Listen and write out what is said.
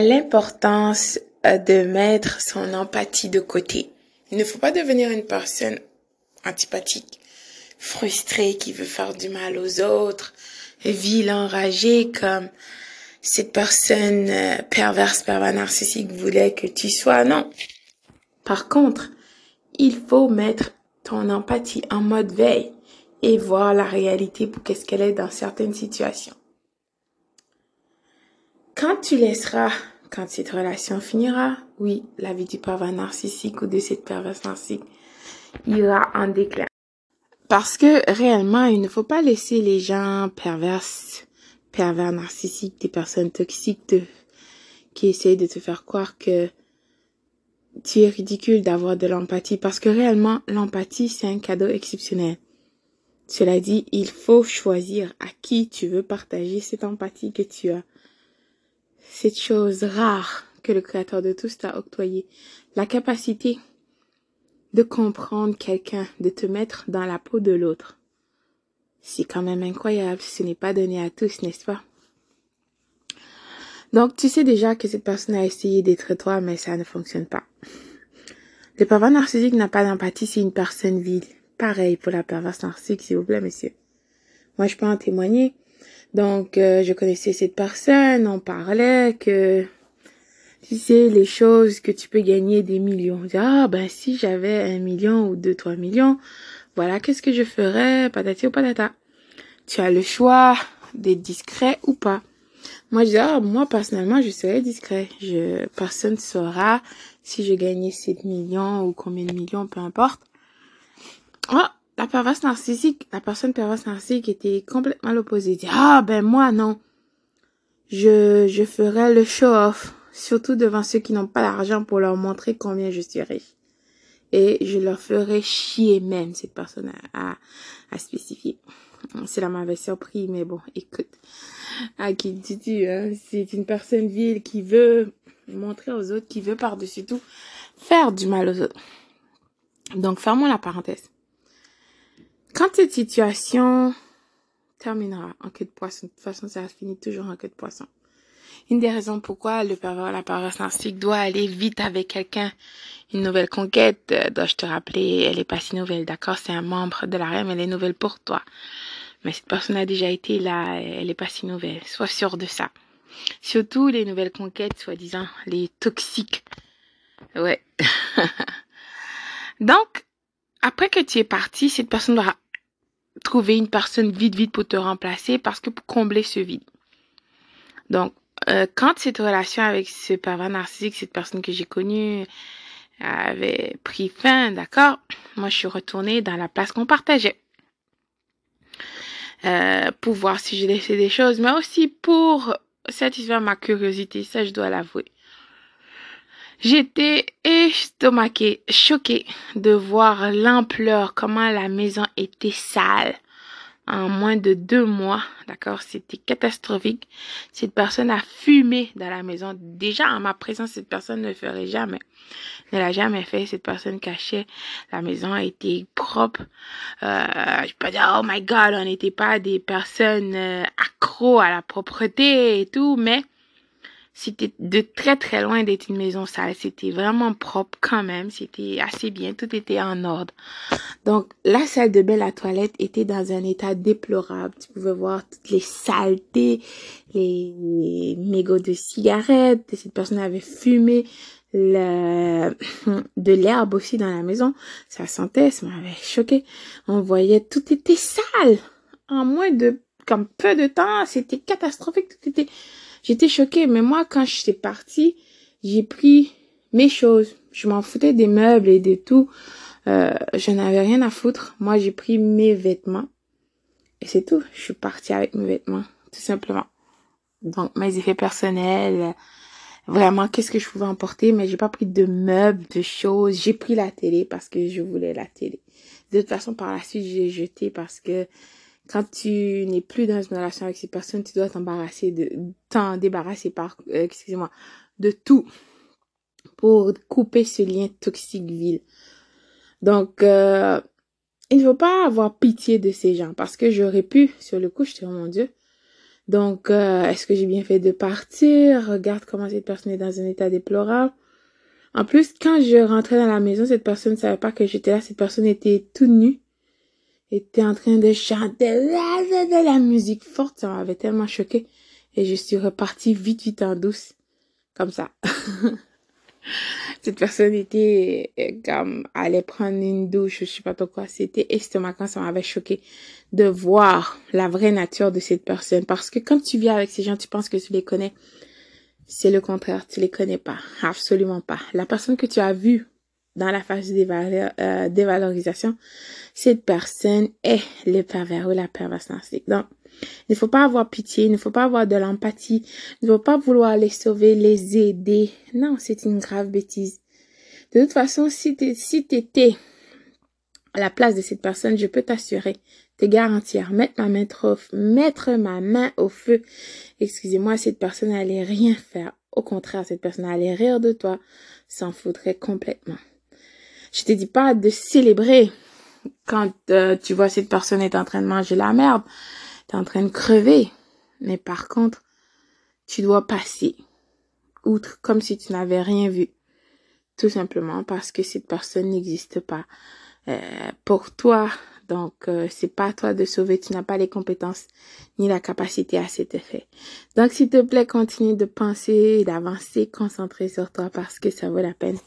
l'importance euh, de mettre son empathie de côté. Il ne faut pas devenir une personne antipathique, frustrée, qui veut faire du mal aux autres, vilain, enragée, comme cette personne euh, perverse, pervers narcissique voulait que tu sois. Non. Par contre, il faut mettre ton empathie en mode veille et voir la réalité pour qu'est-ce qu'elle est dans certaines situations. Quand tu laisseras, quand cette relation finira, oui, la vie du pervers narcissique ou de cette perverse narcissique ira en déclin. Parce que réellement, il ne faut pas laisser les gens perverses, pervers narcissiques, des personnes toxiques qui essayent de te faire croire que tu es ridicule d'avoir de l'empathie parce que réellement, l'empathie, c'est un cadeau exceptionnel. Cela dit, il faut choisir à qui tu veux partager cette empathie que tu as. Cette chose rare que le Créateur de tous t'a octroyée. La capacité de comprendre quelqu'un, de te mettre dans la peau de l'autre. C'est quand même incroyable. Ce n'est pas donné à tous, n'est-ce pas? Donc, tu sais déjà que cette personne a essayé d'être toi, mais ça ne fonctionne pas. Le pervers narcissique n'a pas d'empathie, c'est une personne vide. Pareil pour la perverse narcissique, s'il vous plaît, monsieur. Moi, je peux en témoigner. Donc, euh, je connaissais cette personne, on parlait que, tu sais, les choses que tu peux gagner des millions. ah, ben, si j'avais un million ou deux, trois millions, voilà, qu'est-ce que je ferais, patati ou patata. Tu as le choix d'être discret ou pas. Moi, je dis, ah, moi, personnellement, je serais discret. Je, personne saura si je gagnais 7 millions ou combien de millions, peu importe. Ah, la perverse narcissique, la personne perverse narcissique était complètement l'opposé. Dit, ah, ben, moi, non. Je, je ferais le show-off. Surtout devant ceux qui n'ont pas l'argent pour leur montrer combien je suis riche. Et je leur ferais chier même, cette personne à, à, spécifier. Cela m'avait surpris, mais bon, écoute à qui dis-tu, hein? c'est une personne vile qui veut montrer aux autres, qui veut par-dessus tout faire du mal aux autres. Donc, fermons la parenthèse. Quand cette situation terminera en queue de poisson, de toute façon, ça finit toujours en queue de poisson. Une des raisons pourquoi le pervers, la perverse narcissique doit aller vite avec quelqu'un, une nouvelle conquête, euh, dois-je te rappeler, elle est pas si nouvelle, d'accord? C'est un membre de la mais elle est nouvelle pour toi. Mais cette personne a déjà été là, elle est pas si nouvelle. Sois sûr de ça. Surtout les nouvelles conquêtes, soi-disant, les toxiques. Ouais. Donc, après que tu es parti, cette personne doit trouver une personne vite, vite pour te remplacer parce que pour combler ce vide. Donc, euh, quand cette relation avec ce pervers narcissique, cette personne que j'ai connue, avait pris fin, d'accord, moi je suis retournée dans la place qu'on partageait. Euh, pour voir si j'ai laissé des choses, mais aussi pour satisfaire ma curiosité, ça je dois l'avouer. J'étais estomaquée, choquée de voir l'ampleur, comment la maison était sale en moins de deux mois, d'accord, c'était catastrophique. Cette personne a fumé dans la maison. Déjà, en ma présence, cette personne ne le ferait jamais. Ne l'a jamais fait. Cette personne cachait. La maison était propre. Euh, je peux dire, oh my god, on n'était pas des personnes euh, accros à la propreté et tout, mais c'était de très très loin d'être une maison sale. C'était vraiment propre quand même. C'était assez bien. Tout était en ordre. Donc, la salle de bain, la toilette était dans un état déplorable. Tu pouvais voir toutes les saletés, les mégots de cigarettes. Cette personne avait fumé de l'herbe aussi dans la maison. Ça sentait, ça m'avait choqué. On voyait tout était sale. En moins de, comme peu de temps, c'était catastrophique. Tout était J'étais choquée, mais moi, quand je suis partie, j'ai pris mes choses. Je m'en foutais des meubles et de tout. Euh, je n'avais rien à foutre. Moi, j'ai pris mes vêtements. Et c'est tout. Je suis partie avec mes vêtements, tout simplement. Donc, mes effets personnels, vraiment, qu'est-ce que je pouvais emporter, mais j'ai pas pris de meubles, de choses. J'ai pris la télé parce que je voulais la télé. De toute façon, par la suite, j'ai jeté parce que quand tu n'es plus dans une relation avec ces personnes, tu dois t'embarrasser de, t'en débarrasser par, euh, de tout pour couper ce lien toxique vil. Donc, euh, il ne faut pas avoir pitié de ces gens parce que j'aurais pu, sur le coup, je te dis, oh mon Dieu, Donc, euh, est-ce que j'ai bien fait de partir? Regarde comment cette personne est dans un état déplorable. En plus, quand je rentrais dans la maison, cette personne ne savait pas que j'étais là. Cette personne était toute nue. Était en train de chanter de la musique forte. Ça m'avait tellement choqué. Et je suis repartie vite, vite en douce. Comme ça. Cette personne était euh, comme allait prendre une douche, je sais pas pourquoi. C'était estomacant, ça m'avait choqué de voir la vraie nature de cette personne. Parce que quand tu vis avec ces gens, tu penses que tu les connais. C'est le contraire, tu les connais pas. Absolument pas. La personne que tu as vue dans la phase de euh, dévalorisation, cette personne est le pervers ou la perverse narcissique. Donc, il ne faut pas avoir pitié, il ne faut pas avoir de l'empathie, il ne faut pas vouloir les sauver, les aider. Non, c'est une grave bêtise. De toute façon, si tu étais à la place de cette personne, je peux t'assurer, te garantir, mettre ma main trop, mettre ma main au feu. Excusez-moi, cette personne n'allait rien faire. Au contraire, cette personne allait rire de toi, s'en foutrait complètement. Je te dis pas de célébrer quand euh, tu vois cette personne est en train de manger la merde t'es en train de crever. Mais par contre, tu dois passer outre comme si tu n'avais rien vu. Tout simplement parce que cette personne n'existe pas euh, pour toi. Donc, euh, c'est pas à toi de sauver. Tu n'as pas les compétences ni la capacité à cet effet. Donc, s'il te plaît, continue de penser, d'avancer, concentrer sur toi parce que ça vaut la peine.